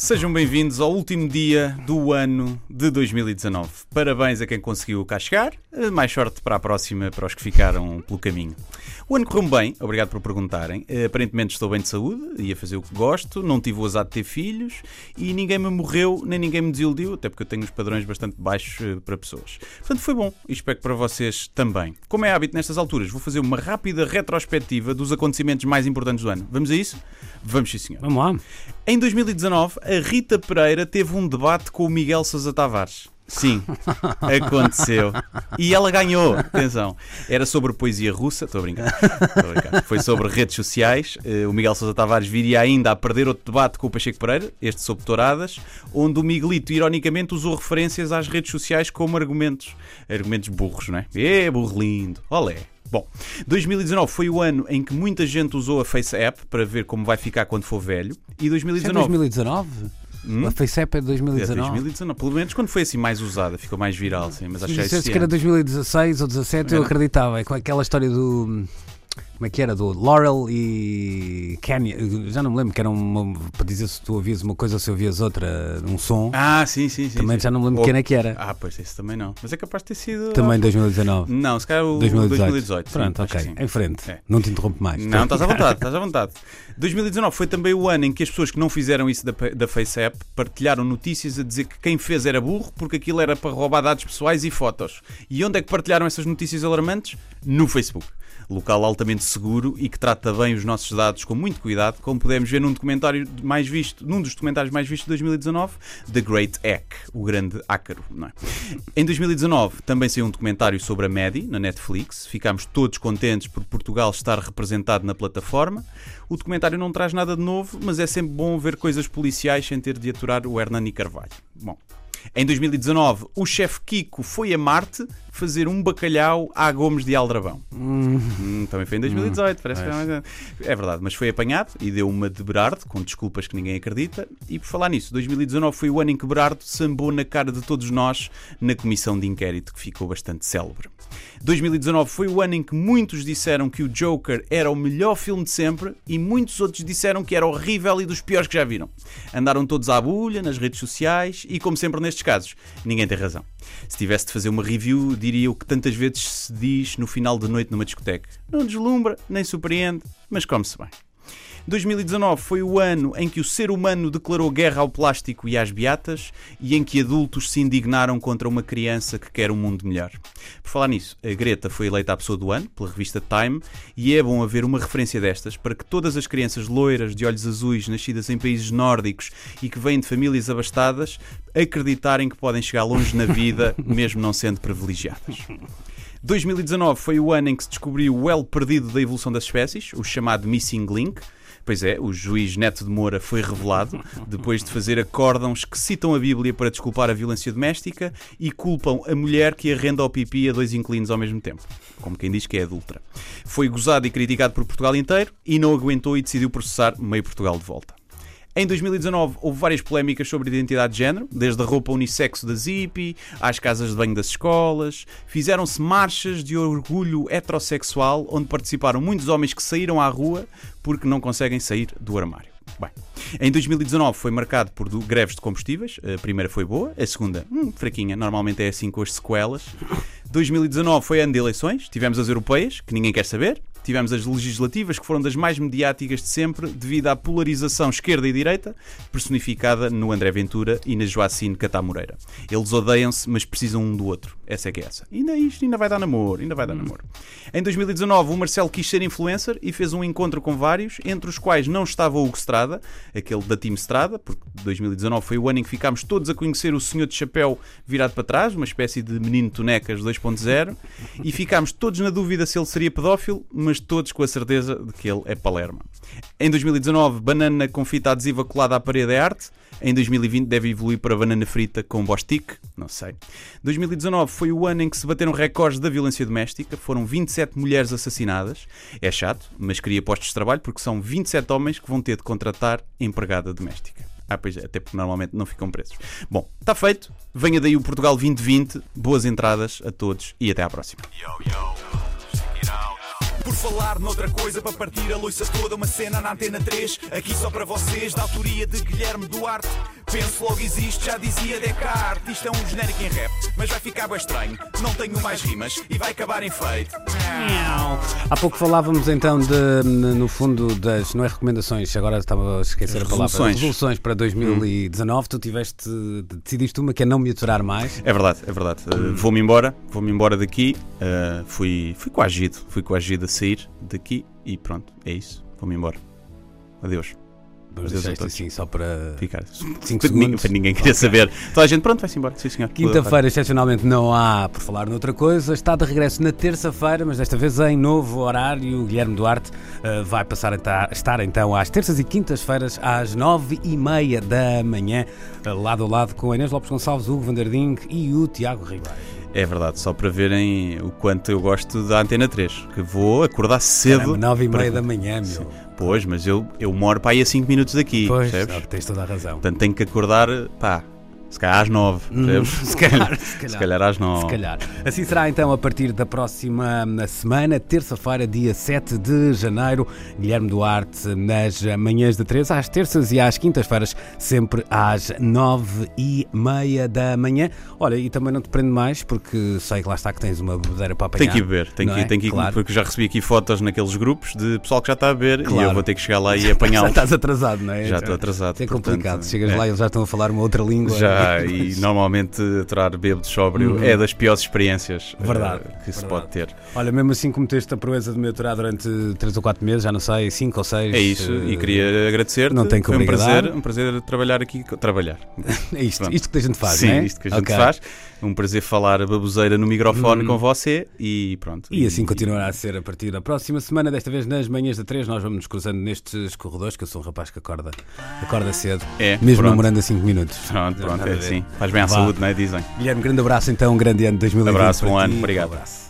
sejam bem-vindos ao último dia do ano de 2019. Parabéns a quem conseguiu cá chegar, eh, mais sorte para a próxima para os que ficaram pelo caminho. O ano correu bem, obrigado por perguntarem. Eh, Aparentemente estou bem de saúde, ia fazer o que gosto, não tive o azar de ter filhos e ninguém me morreu, nem ninguém me desiludiu, até porque eu tenho os padrões bastante baixos eh, para pessoas. Portanto, foi bom e espero que para vocês também. Como é hábito nestas alturas, vou fazer uma rápida retrospectiva dos acontecimentos mais importantes do ano. Vamos a isso? Vamos sim, senhor. Vamos lá. Em 2019, a Rita Pereira teve um debate com o Miguel Sousa Tavares. Sim, aconteceu. E ela ganhou. Atenção. Era sobre poesia russa. Estou a brincar. Estou a brincar. Foi sobre redes sociais. Eh, O Miguel Sousa Tavares viria ainda a perder outro debate com o Pacheco Pereira, este sobre touradas, onde o Miguelito, ironicamente, usou referências às redes sociais como argumentos. Argumentos burros, não é? É, burro lindo. Olé. Bom, 2019 foi o ano em que muita gente usou a Face App para ver como vai ficar quando for velho. E Isso é 2019. 2019? Hum? A FaceApp é de É 2019? 2019. Pelo menos quando foi assim mais usada, ficou mais viral, sim, mas Se acho que é dissesse que era existente. 2016 ou 17, eu Era. acreditava. É com aquela história do. Como é que era? Do Laurel e. Eu Já não me lembro que era uma. Para dizer se tu ouvias uma coisa ou se ouvias outra, um som. Ah, sim, sim, sim. Também sim. já não me lembro Ou- quem é que era. Ah, pois esse também não. Mas é capaz de ter sido. Também 2019. Não, se calhar o 2018. 2018. sim, Pronto, que ok. sim. Em frente. É. Não te interrompo mais. Não, estás à vontade, estás à vontade. 2019 foi também o ano em que as pessoas que não fizeram isso da, da FaceApp partilharam notícias a dizer que quem fez era burro porque aquilo era para roubar dados pessoais e fotos. E onde é que partilharam essas notícias alarmantes? No Facebook. Local altamente seguro e que trata bem os nossos dados com muito cuidado, como podemos ver num documentário mais visto, num dos documentários mais vistos de 2019, The Great Hack, o grande ácaro. Não é? Em 2019 também saiu um documentário sobre a Medi na Netflix. Ficámos todos contentes por Portugal estar representado na plataforma. O documentário não traz nada de novo, mas é sempre bom ver coisas policiais sem ter de aturar o Hernani Carvalho. Bom. Em 2019, o chefe Kiko foi a Marte fazer um bacalhau à Gomes de Aldrabão. Hum, também foi em 2018, parece que foi mais... É verdade, mas foi apanhado e deu uma de Berardo, com desculpas que ninguém acredita. E por falar nisso, 2019 foi o ano em que Berardo sambou na cara de todos nós na comissão de inquérito, que ficou bastante célebre. 2019 foi o ano em que muitos disseram que o Joker era o melhor filme de sempre e muitos outros disseram que era horrível e dos piores que já viram. Andaram todos à bulha nas redes sociais e, como sempre nestes casos, ninguém tem razão. Se tivesse de fazer uma review, diria o que tantas vezes se diz no final de noite numa discoteca: não deslumbra, nem surpreende, mas come-se bem. 2019 foi o ano em que o ser humano declarou guerra ao plástico e às beatas e em que adultos se indignaram contra uma criança que quer um mundo melhor. Por falar nisso, a Greta foi eleita a pessoa do ano pela revista Time e é bom haver uma referência destas para que todas as crianças loiras de olhos azuis nascidas em países nórdicos e que vêm de famílias abastadas acreditarem que podem chegar longe na vida mesmo não sendo privilegiadas. 2019 foi o ano em que se descobriu o elo perdido da evolução das espécies, o chamado Missing Link. Pois é, o juiz Neto de Moura foi revelado depois de fazer acórdãos que citam a Bíblia para desculpar a violência doméstica e culpam a mulher que arrenda ao pipi a dois inquilinos ao mesmo tempo. Como quem diz que é adulta. Foi gozado e criticado por Portugal inteiro e não aguentou e decidiu processar meio Portugal de volta. Em 2019 houve várias polémicas sobre identidade de género, desde a roupa unissexo da Zippy às casas de banho das escolas. Fizeram-se marchas de orgulho heterossexual, onde participaram muitos homens que saíram à rua porque não conseguem sair do armário. Bem, em 2019 foi marcado por greves de combustíveis. A primeira foi boa, a segunda, hum, fraquinha. Normalmente é assim com as sequelas. 2019 foi ano de eleições. Tivemos as europeias, que ninguém quer saber. Tivemos as legislativas, que foram das mais mediáticas de sempre, devido à polarização esquerda e direita, personificada no André Ventura e na Joacine Catá Moreira. Eles odeiam-se, mas precisam um do outro. Essa é que é essa. Ainda isto ainda vai dar namoro, ainda vai dar namoro. Em 2019, o Marcelo quis ser influencer e fez um encontro com vários, entre os quais não estava o Hugo Strada, aquele da Team Strada, porque 2019 foi o ano em que ficámos todos a conhecer o senhor de chapéu virado para trás, uma espécie de menino tonecas 2.0, e ficámos todos na dúvida se ele seria pedófilo, mas mas todos com a certeza de que ele é Palerma. Em 2019, banana com fita adesiva colada à parede é arte. Em 2020 deve evoluir para banana frita com bostique, não sei. 2019 foi o ano em que se bateram recordes da violência doméstica, foram 27 mulheres assassinadas. É chato, mas cria postos de trabalho porque são 27 homens que vão ter de contratar empregada doméstica. Ah, pois é, até porque normalmente não ficam presos. Bom, está feito. Venha daí o Portugal 2020. Boas entradas a todos e até à próxima. Por falar noutra coisa, para partir a louça toda, uma cena na Antena 3, aqui só para vocês, da autoria de Guilherme Duarte. Penso logo existe, já dizia Descartes. Isto é um genérico em rap, mas vai ficar bem estranho. Não tenho mais rimas e vai acabar em feito. Há pouco falávamos então de, no fundo, das, não é recomendações, agora estava a esquecer a palavra, Resoluções. resoluções para 2019. Tu tiveste, decidiste uma que é não me aturar mais. É verdade, é verdade. Uh, vou-me embora, vou-me embora daqui. Uh, fui, fui coagido, fui coagido a sair daqui e pronto, é isso. Vou-me embora. Adeus. Isto todos. assim só para Ficar. 5 segundos. Para ninguém queria saber. Toda a gente, pronto, vai-se embora. Sim, senhor. Quinta-feira, excepcionalmente, não há por falar noutra coisa. Está de regresso na terça-feira, mas desta vez em novo horário. O Guilherme Duarte eh, vai passar a ta- estar então às terças e quintas-feiras às nove e meia da manhã, eh, lado a lado com a Inês Lopes Gonçalves, Hugo Vanderding e o Tiago Ribeiro. É verdade, só para verem o quanto eu gosto da Antena 3. Que vou acordar cedo. Caramba, nove e para- meia da manhã, meu. Pois, mas eu, eu moro para aí a 5 minutos daqui. Pois, percebes? não, tens toda a razão. Portanto, tenho que acordar, pá, se calhar às 9. percebes? se calhar, se calhar. Se calhar às 9. Se calhar. Assim será então a partir da próxima semana, terça-feira, dia 7 de janeiro. Guilherme Duarte nas manhãs de 3 às terças e às quintas-feiras, sempre às 9 e meia da manhã. Olha, e também não te prendo mais, porque sei que lá está que tens uma bebedeira para apanhar. Tenho que ir beber, não que, é? tenho que ir, Claro. porque já recebi aqui fotos naqueles grupos de pessoal que já está a beber e Claro. eu vou ter que chegar lá e Já apanhá-los. estás atrasado, não é? Já estou atrasado. É portanto, complicado. Chegas é. lá e eles já estão a falar uma outra língua. Já, e normalmente aturar bêbado sóbrio Uhum. é das piores experiências eh, Verdade, que se verdade. pode ter. Olha, mesmo assim cometeste a proeza de me aturar durante 3 ou 4 meses, já não sei, 5 ou 6. É isso, e queria agradecer-te. não tem que Foi um prazer, um prazer trabalhar aqui. Trabalhar. É isto, Pronto. isto que a gente faz, Sim, é? isto que a gente Ok. faz. Um prazer falar baboseira no microfone Hum. com você e pronto. E assim continuará a ser a partir da próxima semana, desta vez nas manhãs da 3, nós vamos nos cruzando nestes corredores, que eu sou um rapaz que acorda, acorda cedo, É, mesmo pronto. namorando a 5 minutos. Pronto, pronto, Assim. Faz bem à Vá. saúde, não é? Dizem. Guilherme, grande abraço então, um grande ano de 2020. Abraço, bom ano, obrigado. Um abraço.